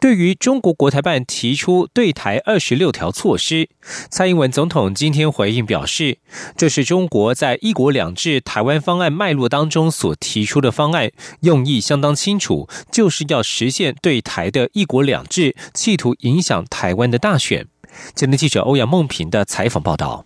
对于中国国台办提出对台二十六条措施，蔡英文总统今天回应表示，这是中国在一国两制台湾方案脉络当中所提出的方案，用意相当清楚，就是要实现对台的一国两制，企图影响台湾的大选。今天记者欧阳梦平的采访报道。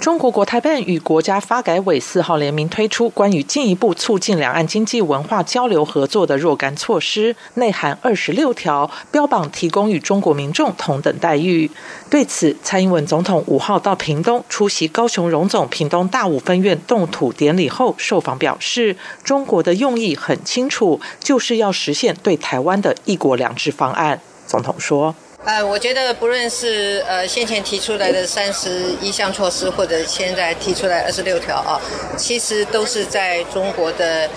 中国国台办与国家发改委四号联名推出关于进一步促进两岸经济文化交流合作的若干措施，内含二十六条，标榜提供与中国民众同等待遇。对此，蔡英文总统五号到屏东出席高雄荣总屏东大武分院动土典礼后，受访表示，中国的用意很清楚，就是要实现对台湾的一国两制方案。总统说。呃，我觉得不论是呃先前提出来的三十一项措施，或者现在提出来二十六条啊，其实都是在中国的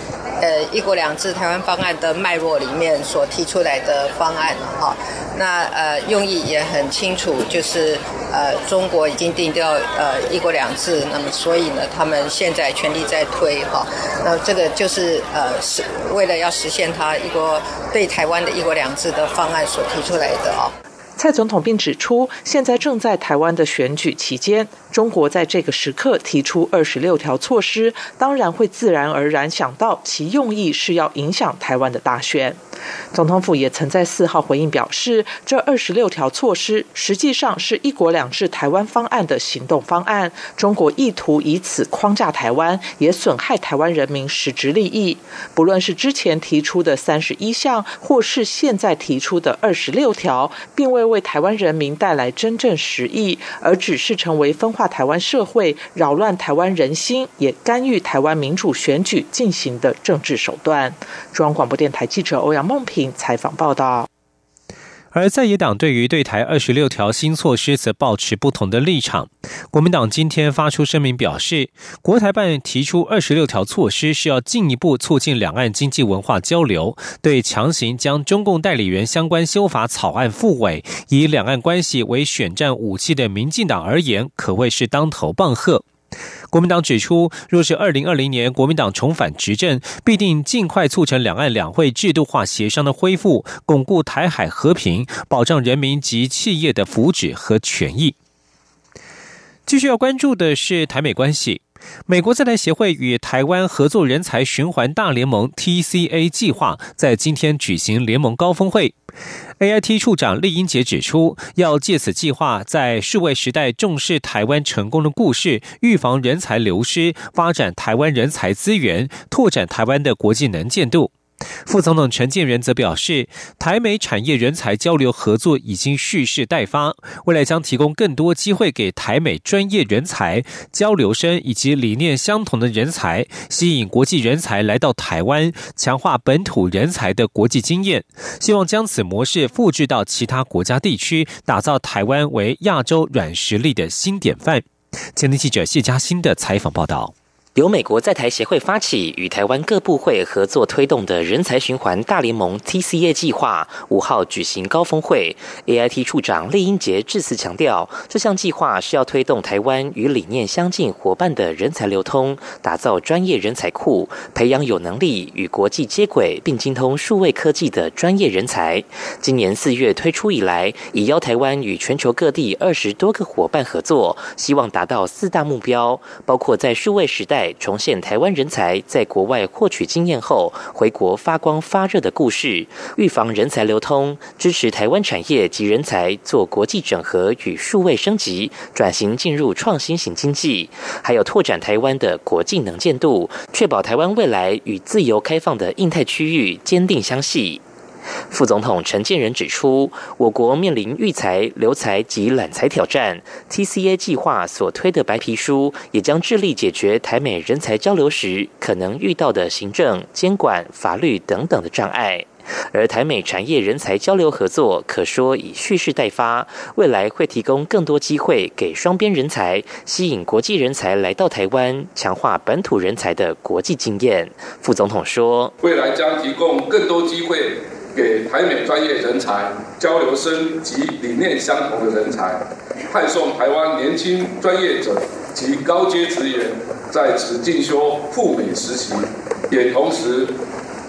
呃一国两制台湾方案的脉络里面所提出来的方案了哈。那呃用意也很清楚，就是呃中国已经定掉呃一国两制，那么所以呢，他们现在全力在推哈。那这个就是呃是为了要实现他一国对台湾的一国两制的方案所提出来的啊。蔡总统并指出，现在正在台湾的选举期间，中国在这个时刻提出二十六条措施，当然会自然而然想到其用意是要影响台湾的大选。总统府也曾在四号回应表示，这二十六条措施实际上是一国两制台湾方案的行动方案。中国意图以此框架台湾，也损害台湾人民实质利益。不论是之前提出的三十一项，或是现在提出的二十六条，并未为台湾人民带来真正实益，而只是成为分化台湾社会、扰乱台湾人心，也干预台湾民主选举进行的政治手段。中央广播电台记者欧阳梦。平采访报道。而在野党对于对台二十六条新措施则保持不同的立场。国民党今天发出声明表示，国台办提出二十六条措施是要进一步促进两岸经济文化交流，对强行将中共代理人相关修法草案复委，以两岸关系为选战武器的民进党而言，可谓是当头棒喝。国民党指出，若是二零二零年国民党重返执政，必定尽快促成两岸两会制度化协商的恢复，巩固台海和平，保障人民及企业的福祉和权益。继续要关注的是台美关系。美国在台协会与台湾合作人才循环大联盟 （TCA） 计划在今天举行联盟高峰会。AIT 处长厉英杰指出，要借此计划在数位时代重视台湾成功的故事，预防人才流失，发展台湾人才资源，拓展台湾的国际能见度。副总统陈建仁则表示，台美产业人才交流合作已经蓄势待发，未来将提供更多机会给台美专业人才、交流生以及理念相同的人才，吸引国际人才来到台湾，强化本土人才的国际经验。希望将此模式复制到其他国家地区，打造台湾为亚洲软实力的新典范。前天记者谢嘉欣的采访报道。由美国在台协会发起，与台湾各部会合作推动的人才循环大联盟 （TCA） 计划，五号举行高峰会。AIT 处长厉英杰致辞强调，这项计划是要推动台湾与理念相近伙伴的人才流通，打造专业人才库，培养有能力与国际接轨并精通数位科技的专业人才。今年四月推出以来，已邀台湾与全球各地二十多个伙伴合作，希望达到四大目标，包括在数位时代。重现台湾人才在国外获取经验后回国发光发热的故事，预防人才流通，支持台湾产业及人才做国际整合与数位升级，转型进入创新型经济，还有拓展台湾的国际能见度，确保台湾未来与自由开放的印太区域坚定相系。副总统陈建仁指出，我国面临育才、留才及揽才挑战。TCA 计划所推的白皮书，也将致力解决台美人才交流时可能遇到的行政、监管、法律等等的障碍。而台美产业人才交流合作可说已蓄势待发，未来会提供更多机会给双边人才，吸引国际人才来到台湾，强化本土人才的国际经验。副总统说：“未来将提供更多机会给台美专业人才、交流生及理念相同的人才，派送台湾年轻专业者及高阶职员在此进修赴美实习，也同时。”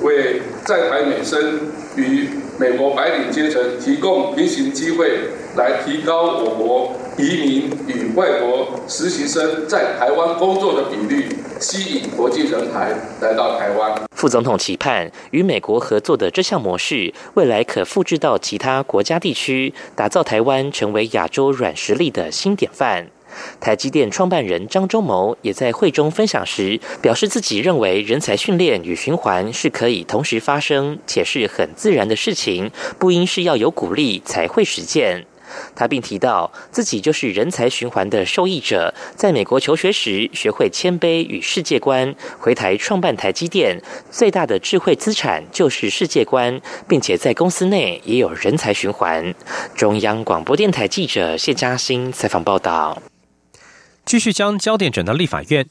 为在台美生与美国白领阶层提供平行机会，来提高我国移民与外国实习生在台湾工作的比率，吸引国际人才来到台湾。副总统期盼与美国合作的这项模式，未来可复制到其他国家地区，打造台湾成为亚洲软实力的新典范。台积电创办人张忠谋也在会中分享时表示，自己认为人才训练与循环是可以同时发生，且是很自然的事情，不应是要有鼓励才会实践。他并提到，自己就是人才循环的受益者，在美国求学时学会谦卑与世界观，回台创办台积电，最大的智慧资产就是世界观，并且在公司内也有人才循环。中央广播电台记者谢嘉欣采访报道。继续将焦点转到立法院。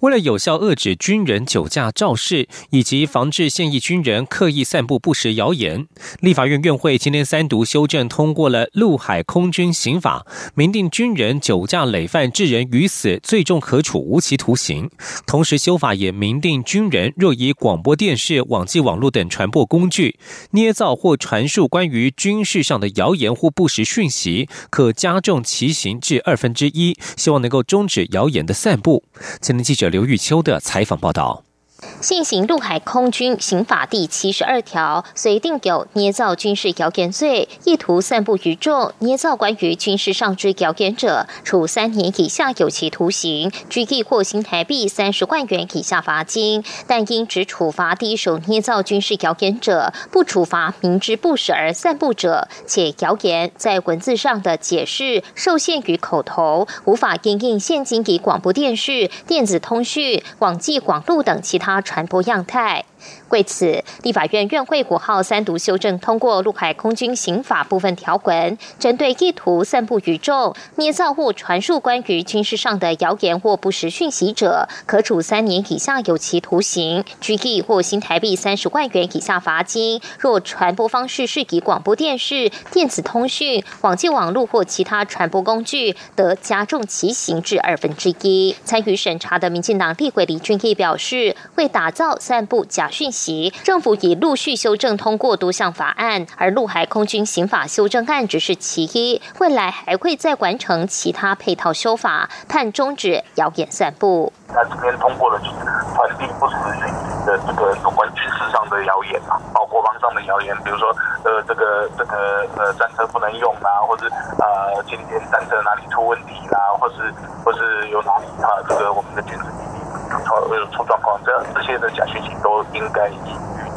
为了有效遏止军人酒驾肇事，以及防治现役军人刻意散布不实谣言，立法院院会今天三读修正通过了陆海空军刑法，明定军人酒驾累犯致人于死，最重可处无期徒刑。同时，修法也明定，军人若以广播电视、网际网络等传播工具捏造或传述关于军事上的谣言或不实讯息，可加重其刑至二分之一。希望能够终止谣言的散布。今记者刘玉秋的采访报道。现行陆海空军刑法第七十二条，虽定有捏造军事谣言罪，意图散布于众、捏造关于军事上之谣言者，处三年以下有期徒刑，拘役或新台币三十万元以下罚金。但应只处罚第一手捏造军事谣言者，不处罚明知不实而散布者，且谣言在文字上的解释受限于口头，无法应应现今以广播电视、电子通讯、网际网络等其他。传传播样态。为此，立法院院会五号三读修正通过陆海空军刑法部分条文，针对意图散布宇宙、捏造或传述关于军事上的谣言或不实讯息者，可处三年以下有期徒刑、拘役或新台币三十万元以下罚金。若传播方式是以广播电视、电子通讯、网际网络或其他传播工具，得加重其刑至二分之一。参与审查的民进党立委李俊义表示，为打造散布假。讯息，政府已陆续修正通过多项法案，而陆海空军刑法修正案只是其一，未来还会再完成其他配套修法，判终止谣言散布。那这边通过了传递不实的这个有关军事上的谣言啊，包括网上的谣言，比如说呃这个这个呃战车不能用啦，或者呃今天战车哪里出问题啦，或是或是有哪里啊这个我们的军事基地。出出状况，这这些的假讯息都应该予以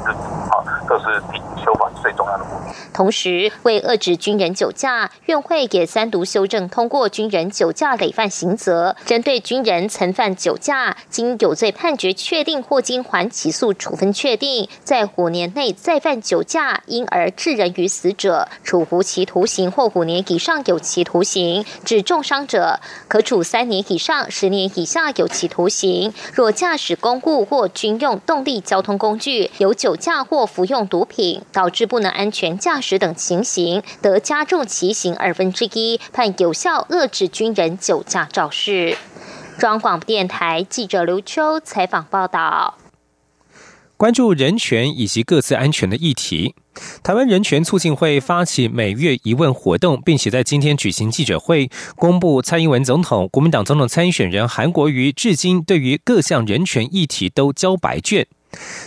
制止啊，都是修法重要的目的。同时，为遏制军人酒驾，院会也三读修正通过军人酒驾累犯刑责，针对军人曾犯酒驾，经有罪判决确定或经缓起诉处分确定，在五年内再犯酒驾，因而致人于死者，处无期徒刑或五年以上有期徒刑；致重伤者，可处三年以上十年以下有期徒刑。若驾驶公务或军用动力交通工具有酒驾或服用毒品，导致不不能安全驾驶等情形，得加重其刑二分之一，判有效遏制军人酒驾肇事。中广电台记者刘秋采访报道。关注人权以及各自安全的议题，台湾人权促进会发起每月疑问活动，并且在今天举行记者会，公布蔡英文总统、国民党总统参选人韩国瑜至今对于各项人权议题都交白卷。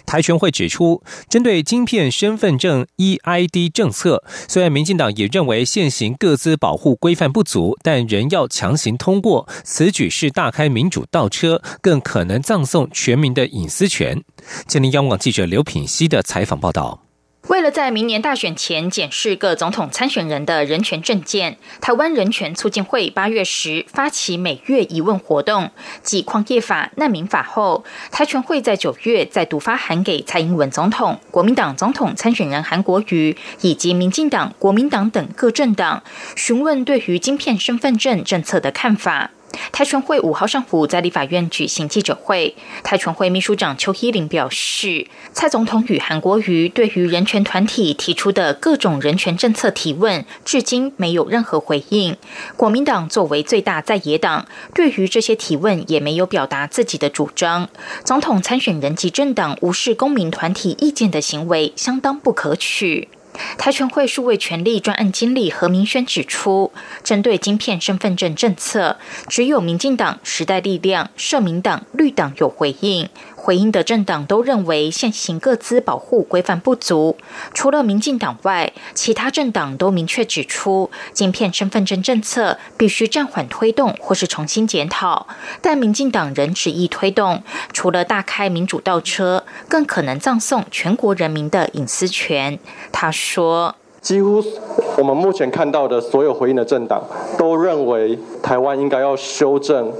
台全会指出，针对晶片身份证 EID 政策，虽然民进党也认为现行各自保护规范不足，但仍要强行通过，此举是大开民主倒车，更可能葬送全民的隐私权。吉林央广记者刘品熙的采访报道。为了在明年大选前检视各总统参选人的人权证件，台湾人权促进会八月时发起每月疑问活动。继矿业法、难民法后，台全会在九月再度发函给蔡英文总统、国民党总统参选人韩国瑜以及民进党、国民党等各政党，询问对于晶片身份证政策的看法。台全会五号上午在立法院举行记者会，台全会秘书长邱依林表示，蔡总统与韩国瑜对于人权团体提出的各种人权政策提问，至今没有任何回应。国民党作为最大在野党，对于这些提问也没有表达自己的主张。总统参选人及政党无视公民团体意见的行为，相当不可取。台全会数位权力专案经理何明轩指出，针对晶片身份证政策，只有民进党、时代力量、社民党、绿党有回应。回应的政党都认为现行各资保护规范不足，除了民进党外，其他政党都明确指出，晶片身份证政策必须暂缓推动或是重新检讨。但民进党仍执意推动，除了大开民主倒车，更可能葬送全国人民的隐私权。他说。几乎我们目前看到的所有回应的政党都认为，台湾应该要修正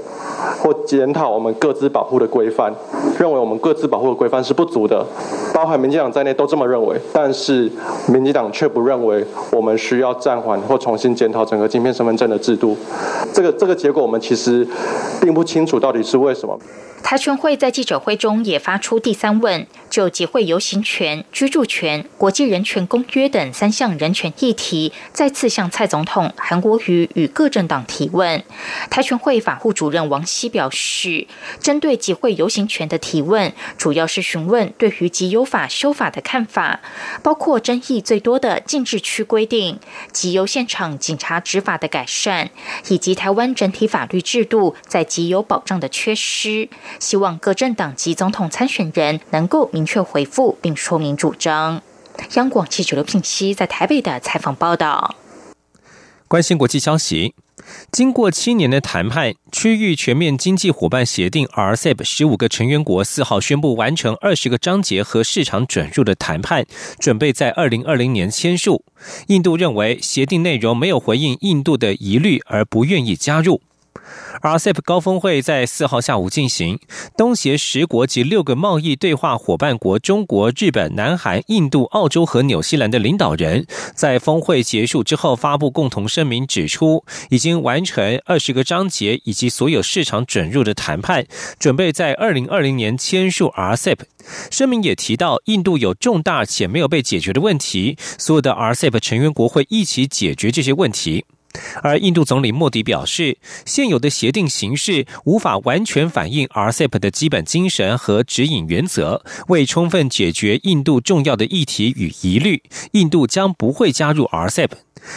或检讨我们各自保护的规范，认为我们各自保护的规范是不足的，包含民进党在内都这么认为，但是民进党却不认为我们需要暂缓或重新检讨整个晶片身份证的制度。这个这个结果我们其实并不清楚到底是为什么。台全会在记者会中也发出第三问，就集会游行权、居住权、国际人权公约等三项人权议题，再次向蔡总统、韩国瑜与各政党提问。台全会法务主任王希表示，针对集会游行权的提问，主要是询问对于集邮法修法的看法，包括争议最多的禁制区规定、集邮现场警察执法的改善，以及台湾整体法律制度在集邮保障的缺失。希望各政党及总统参选人能够明确回复并说明主张。央广记者刘聘熙在台北的采访报道。关心国际消息，经过七年的谈判，区域全面经济伙伴协定 （RCEP） 十五个成员国四号宣布完成二十个章节和市场准入的谈判，准备在二零二零年签署。印度认为协定内容没有回应印度的疑虑，而不愿意加入。RCEP 高峰会在四号下午进行，东协十国及六个贸易对话伙伴国中国、日本、南韩、印度、澳洲和纽西兰的领导人，在峰会结束之后发布共同声明，指出已经完成二十个章节以及所有市场准入的谈判，准备在二零二零年签署 RCEP。声明也提到，印度有重大且没有被解决的问题，所有的 RCEP 成员国会一起解决这些问题。而印度总理莫迪表示，现有的协定形式无法完全反映 RCEP 的基本精神和指引原则，为充分解决印度重要的议题与疑虑，印度将不会加入 RCEP。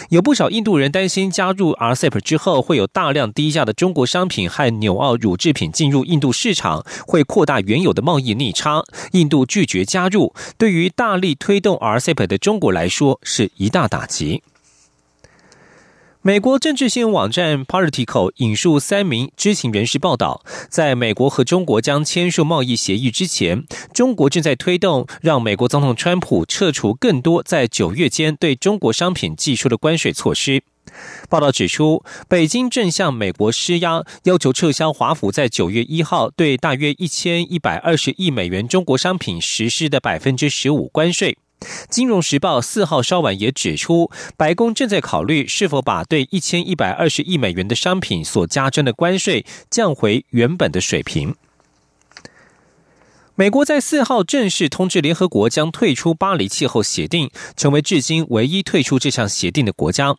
有不少印度人担心，加入 RCEP 之后，会有大量低价的中国商品和纽澳乳制品进入印度市场，会扩大原有的贸易逆差。印度拒绝加入，对于大力推动 RCEP 的中国来说，是一大打击。美国政治新闻网站 Politico 引述三名知情人士报道，在美国和中国将签署贸易协议之前，中国正在推动让美国总统川普撤除更多在九月间对中国商品寄出的关税措施。报道指出，北京正向美国施压，要求撤销华府在九月一号对大约一千一百二十亿美元中国商品实施的百分之十五关税。金融时报四号稍晚也指出，白宫正在考虑是否把对一千一百二十亿美元的商品所加征的关税降回原本的水平。美国在四号正式通知联合国将退出巴黎气候协定，成为至今唯一退出这项协定的国家。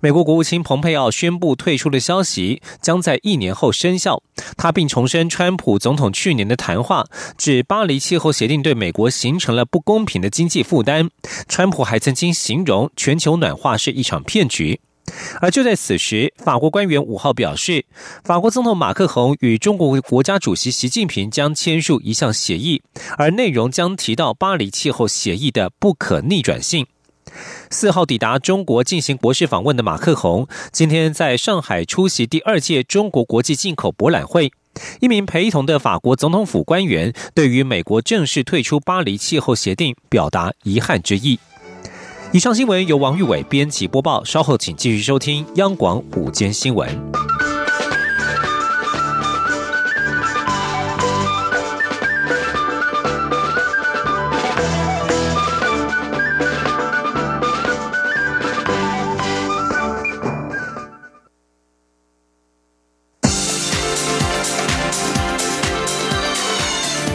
美国国务卿蓬佩奥宣布退出的消息将在一年后生效。他并重申川普总统去年的谈话，指巴黎气候协定对美国形成了不公平的经济负担。川普还曾经形容全球暖化是一场骗局。而就在此时，法国官员五号表示，法国总统马克龙与中国国家主席习近平将签署一项协议，而内容将提到巴黎气候协议的不可逆转性。四号抵达中国进行国事访问的马克宏，今天在上海出席第二届中国国际进口博览会。一名陪同的法国总统府官员对于美国正式退出巴黎气候协定表达遗憾之意。以上新闻由王玉伟编辑播报，稍后请继续收听央广午间新闻。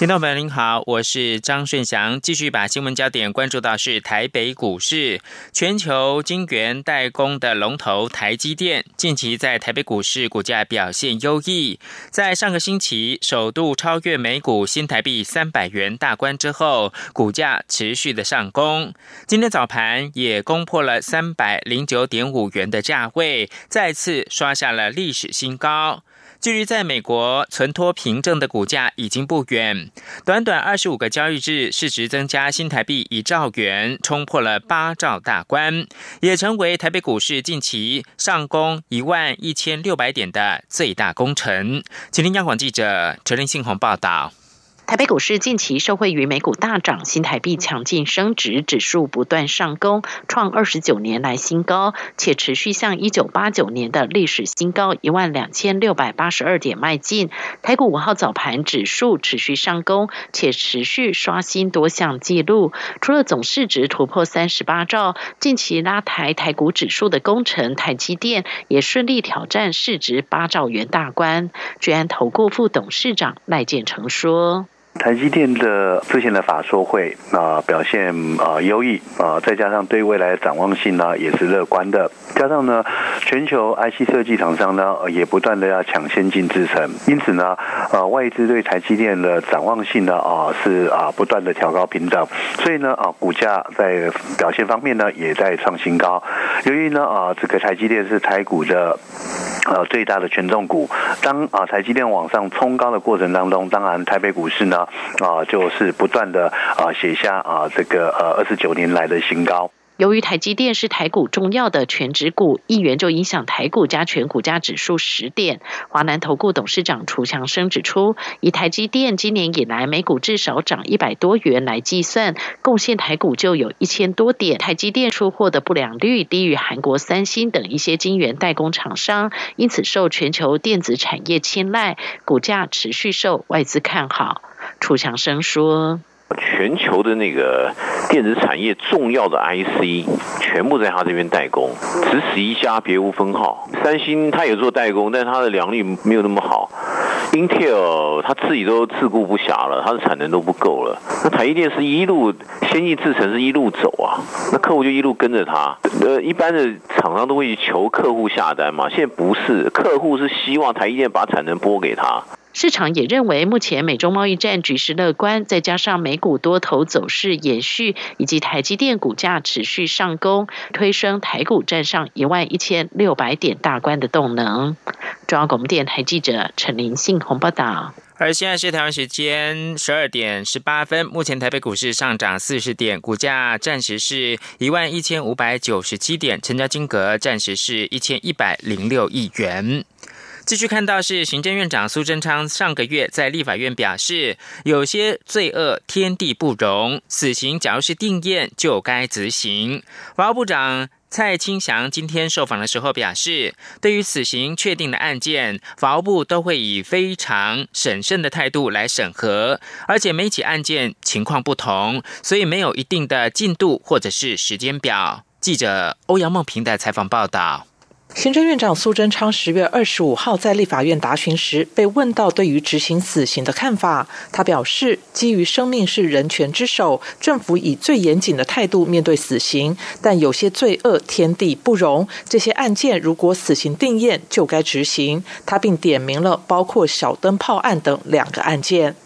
听众朋友您好，我是张顺祥，继续把新闻焦点关注到是台北股市。全球晶圆代工的龙头台积电，近期在台北股市股价表现优异，在上个星期首度超越每股新台币三百元大关之后，股价持续的上攻。今天早盘也攻破了三百零九点五元的价位，再次刷下了历史新高。距离在美国存托凭证的股价已经不远，短短二十五个交易日，市值增加新台币一兆元，冲破了八兆大关，也成为台北股市近期上攻一万一千六百点的最大功臣。请听央广记者陈林信宏报道。台北股市近期受惠于美股大涨，新台币强劲升值，指数不断上攻，创二十九年来新高，且持续向一九八九年的历史新高一万两千六百八十二点迈进。台股五号早盘指数持续上攻，且持续刷新多项纪录。除了总市值突破三十八兆，近期拉抬台股指数的工程台积电也顺利挑战市值八兆元大关。居安投顾副董事长赖建成说。台积电的之前的法说会啊表现啊优异啊，再加上对未来的展望性呢也是乐观的，加上呢全球 IC 设计厂商呢也不断的要抢先进制程，因此呢呃外资对台积电的展望性呢啊是啊不断的调高平等，所以呢啊股价在表现方面呢也在创新高。由于呢啊这个台积电是台股的呃最大的权重股，当啊台积电往上冲高的过程当中，当然台北股市呢。啊，就是不断的啊写下啊这个呃二十九年来的新高。由于台积电是台股重要的全指股，一元就影响台股加权股价指数十点。华南投顾董事长楚强生指出，以台积电今年以来每股至少涨一百多元来计算，贡献台股就有一千多点。台积电出货的不良率低于韩国三星等一些晶圆代工厂商，因此受全球电子产业青睐，股价持续受外资看好。楚强生说。全球的那个电子产业重要的 IC，全部在他这边代工，只此一家，别无分号。三星他也做代工，但是他的良率没有那么好。Intel 他自己都自顾不暇了，他的产能都不够了。那台积电是一路先进制程是一路走啊，那客户就一路跟着他。呃，一般的厂商都会求客户下单嘛，现在不是，客户是希望台积电把产能拨给他。市场也认为，目前美中贸易战局势乐观，再加上美股多头走势延续，以及台积电股价持续上攻，推升台股站上一万一千六百点大关的动能。中央广播电台记者陈林信鸿报道。而现在是台湾时间十二点十八分，目前台北股市上涨四十点，股价暂时是一万一千五百九十七点，成交金额暂时是一千一百零六亿元。继续看到是行政院长苏贞昌上个月在立法院表示，有些罪恶天地不容，死刑假如是定验就该执行。法务部长蔡清祥今天受访的时候表示，对于死刑确定的案件，法务部都会以非常审慎的态度来审核，而且每起案件情况不同，所以没有一定的进度或者是时间表。记者欧阳梦平的采访报道。行政院长苏贞昌十月二十五号在立法院答询时，被问到对于执行死刑的看法，他表示，基于生命是人权之首，政府以最严谨的态度面对死刑，但有些罪恶天地不容，这些案件如果死刑定验就该执行。他并点名了包括小灯泡案等两个案件。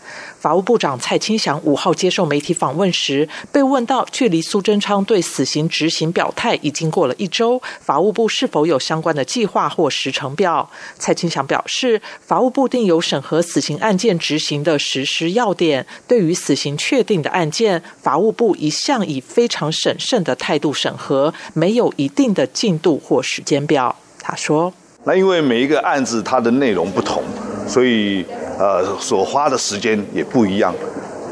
法务部长蔡清祥五号接受媒体访问时，被问到距离苏贞昌对死刑执行表态已经过了一周，法务部是否有相关的计划或时程表？蔡清祥表示，法务部定有审核死刑案件执行的实施要点。对于死刑确定的案件，法务部一向以非常审慎的态度审核，没有一定的进度或时间表。他说。那因为每一个案子它的内容不同，所以呃所花的时间也不一样，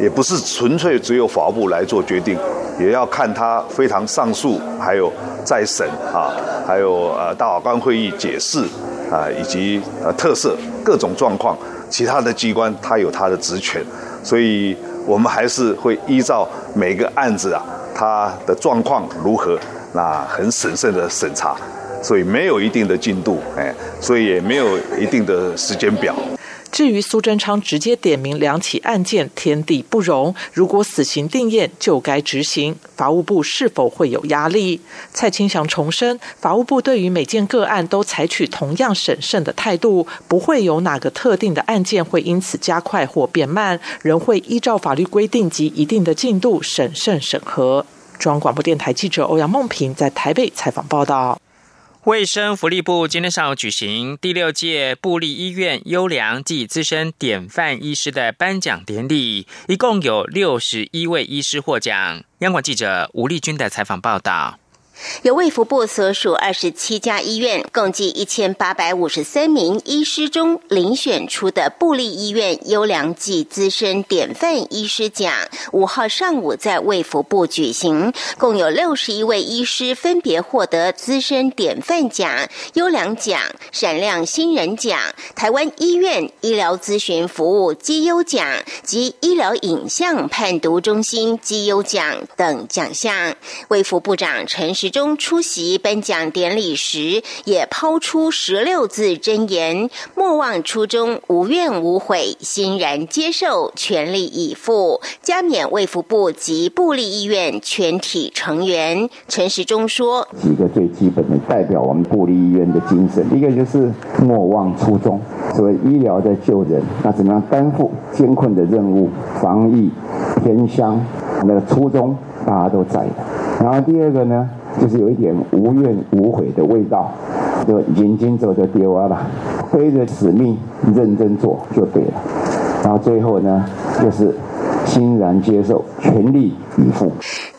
也不是纯粹只有法务部来做决定，也要看他非常上诉，还有再审啊，还有呃大法官会议解释啊，以及呃特色各种状况，其他的机关它有它的职权，所以我们还是会依照每个案子啊它的状况如何，那很审慎的审查。所以没有一定的进度，哎，所以也没有一定的时间表。至于苏贞昌直接点名两起案件，天地不容。如果死刑定验就该执行，法务部是否会有压力？蔡清祥重申，法务部对于每件个案都采取同样审慎的态度，不会有哪个特定的案件会因此加快或变慢，仍会依照法律规定及一定的进度审慎审核。中央广播电台记者欧阳梦平在台北采访报道。卫生福利部今天上午举行第六届布利医院优良暨资深典范医师的颁奖典礼，一共有六十一位医师获奖。央广记者吴丽君的采访报道。由卫福部所属二十七家医院共计一千八百五十三名医师中遴选出的布利医院优良暨资深典范医师奖，五号上午在卫福部举行，共有六十一位医师分别获得资深典范奖、优良奖、闪亮新人奖、台湾医院医疗咨询服务绩优奖及医疗影像判读中心绩优奖等奖项。卫福部长陈时。中出席颁奖典礼时，也抛出十六字真言：莫忘初衷，无怨无悔，欣然接受，全力以赴。加冕卫福部及部立医院全体成员。陈时中说：“几个最基本的代表我们部立医院的精神，一个就是莫忘初衷。所谓医疗在救人，那怎么样担负艰困的任务？防疫偏乡，那个初衷大家都在的。然后第二个呢？”就是有一点无怨无悔的味道，就眼睛走就丢了，背着使命认真做就对了。然后最后呢，就是欣然接受，全力以赴。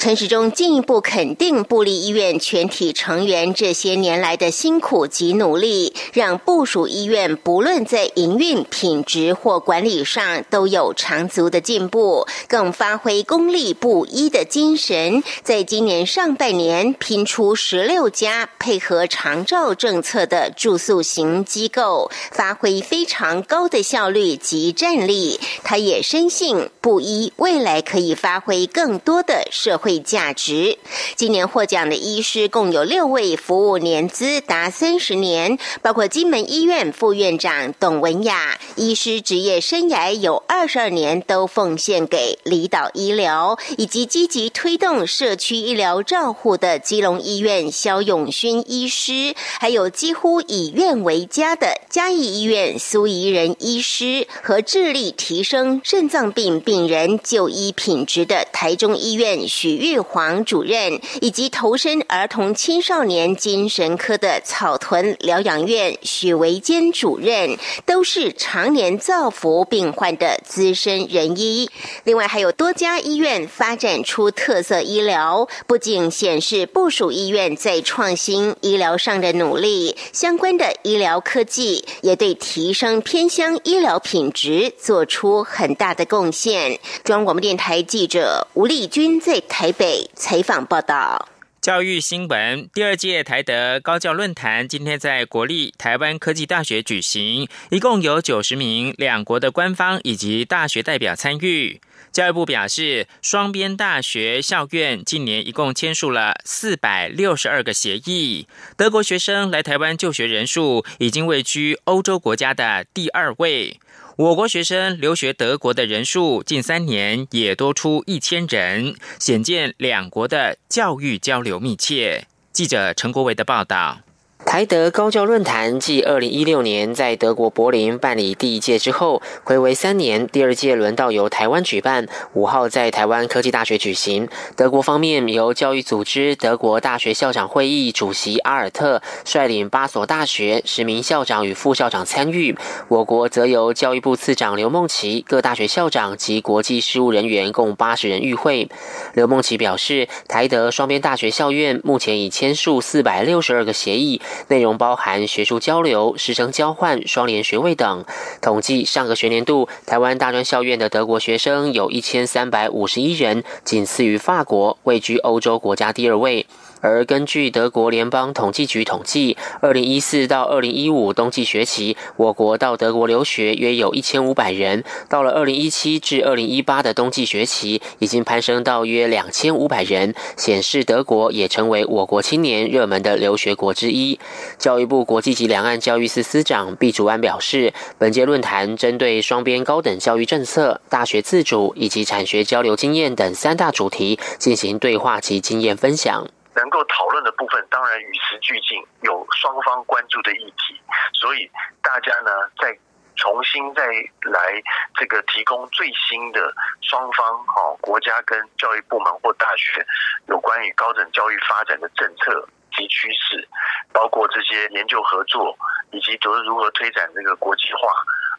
陈时中进一步肯定布利医院全体成员这些年来的辛苦及努力，让部属医院不论在营运品质或管理上都有长足的进步，更发挥公立不一的精神，在今年上半年拼出十六家配合长照政策的住宿型机构，发挥非常高的效率及战力。他也深信布医未来可以发挥更多的社会。价值。今年获奖的医师共有六位，服务年资达三十年，包括金门医院副院长董文雅，医师职业生涯有二十二年都奉献给离岛医疗，以及积极推动社区医疗照护的基隆医院肖永勋医师，还有几乎以院为家的嘉义医院苏怡仁医师，和致力提升肾脏病病人就医品质的台中医院许。玉皇主任以及投身儿童青少年精神科的草屯疗养院许维坚主任，都是常年造福病患的资深人医。另外，还有多家医院发展出特色医疗，不仅显示部属医院在创新医疗上的努力，相关的医疗科技也对提升偏乡医疗品质做出很大的贡献。中央广播电台记者吴丽君在台。台北采访报道。教育新闻：第二届台德高教论坛今天在国立台湾科技大学举行，一共有九十名两国的官方以及大学代表参与。教育部表示，双边大学校院近年一共签署了四百六十二个协议。德国学生来台湾就学人数已经位居欧洲国家的第二位。我国学生留学德国的人数近三年也多出一千人，显见两国的教育交流密切。记者陈国维的报道。台德高教论坛继二零一六年在德国柏林办理第一届之后，回为三年，第二届轮到由台湾举办，五号在台湾科技大学举行。德国方面由教育组织德国大学校长会议主席阿尔特率领八所大学十名校长与副校长参与，我国则由教育部次长刘梦琪、各大学校长及国际事务人员共八十人与会。刘梦琪表示，台德双边大学校院目前已签署四百六十二个协议。内容包含学术交流、师生交换、双联学位等。统计上个学年度，台湾大专校院的德国学生有一千三百五十一人，仅次于法国，位居欧洲国家第二位。而根据德国联邦统计局统计，二零一四到二零一五冬季学期，我国到德国留学约有一千五百人。到了二零一七至二零一八的冬季学期，已经攀升到约两千五百人，显示德国也成为我国青年热门的留学国之一。教育部国际及两岸教育司司长毕竹安表示，本届论坛针对双边高等教育政策、大学自主以及产学交流经验等三大主题进行对话及经验分享。能够讨论的部分，当然与时俱进，有双方关注的议题，所以大家呢，再重新再来这个提供最新的双方哈国家跟教育部门或大学有关于高等教育发展的政策及趋势，包括这些研究合作，以及都是如何推展这个国际化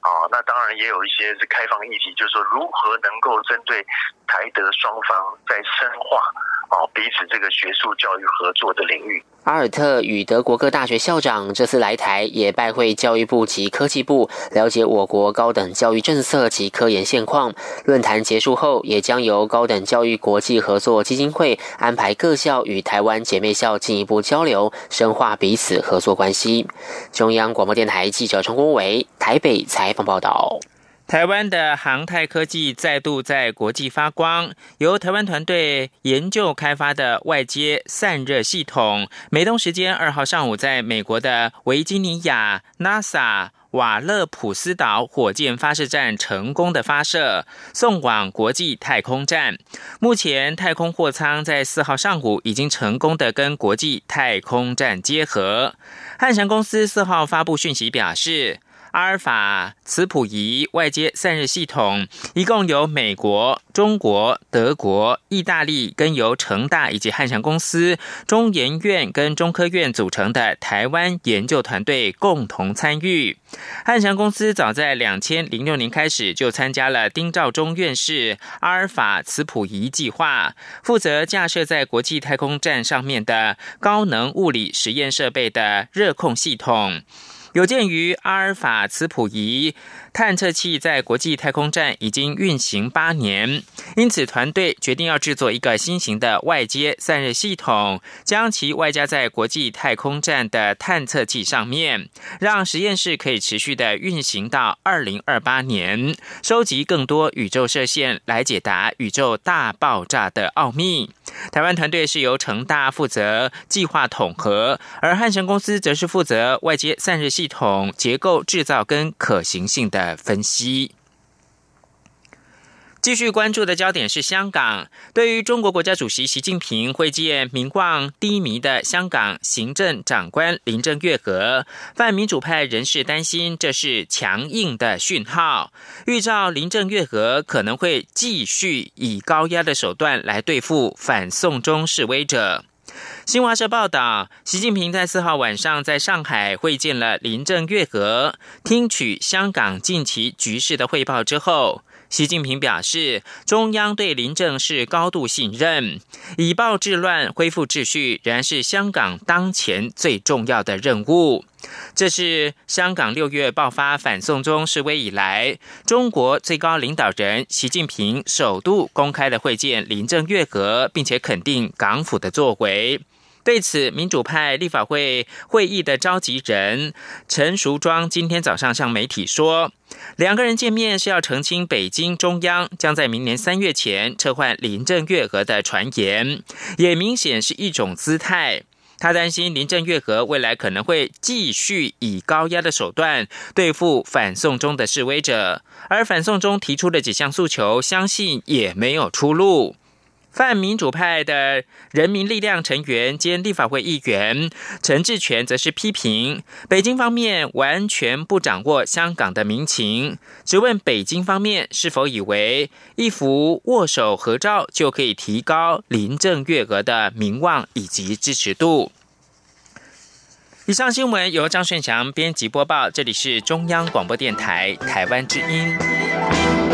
啊。那当然也有一些是开放议题，就是说如何能够针对台德双方在深化。彼此这个学术教育合作的领域。阿尔特与德国各大学校长这次来台，也拜会教育部及科技部，了解我国高等教育政策及科研现况。论坛结束后，也将由高等教育国际合作基金会安排各校与台湾姐妹校进一步交流，深化彼此合作关系。中央广播电台记者陈国伟台北采访报道。台湾的航太科技再度在国际发光，由台湾团队研究开发的外接散热系统，美东时间二号上午在美国的维吉尼亚 NASA 瓦勒普斯岛火箭发射站成功的发射，送往国际太空站。目前太空货舱在四号上午已经成功的跟国际太空站结合。汉翔公司四号发布讯息表示。阿尔法磁谱仪外接散热系统，一共由美国、中国、德国、意大利跟由成大以及汉翔公司、中研院跟中科院组成的台湾研究团队共同参与。汉翔公司早在两千零六年开始就参加了丁肇中院士阿尔法磁谱仪计划，负责架设在国际太空站上面的高能物理实验设备的热控系统。有鉴于阿尔法磁谱仪。探测器在国际太空站已经运行八年，因此团队决定要制作一个新型的外接散热系统，将其外加在国际太空站的探测器上面，让实验室可以持续的运行到二零二八年，收集更多宇宙射线来解答宇宙大爆炸的奥秘。台湾团队是由成大负责计划统合，而汉神公司则是负责外接散热系系统结构制造跟可行性的。分析。继续关注的焦点是香港。对于中国国家主席习近平会见名望低迷的香港行政长官林郑月娥，泛民主派人士担心这是强硬的讯号，预兆林郑月娥可能会继续以高压的手段来对付反送中示威者。新华社报道，习近平在四号晚上在上海会见了林郑月娥，听取香港近期局势的汇报之后，习近平表示，中央对林郑是高度信任，以暴制乱、恢复秩序仍然是香港当前最重要的任务。这是香港六月爆发反送中示威以来，中国最高领导人习近平首度公开的会见林郑月娥，并且肯定港府的作为。对此，民主派立法会会议的召集人陈淑庄今天早上向媒体说，两个人见面是要澄清北京中央将在明年三月前撤换林郑月娥的传言，也明显是一种姿态。他担心林郑月娥未来可能会继续以高压的手段对付反送中的示威者，而反送中提出的几项诉求，相信也没有出路。泛民主派的人民力量成员兼立法会议员陈志全则是批评北京方面完全不掌握香港的民情，质问北京方面是否以为一幅握手合照就可以提高林郑月娥的名望以及支持度。以上新闻由张顺祥编辑播报，这里是中央广播电台台湾之音。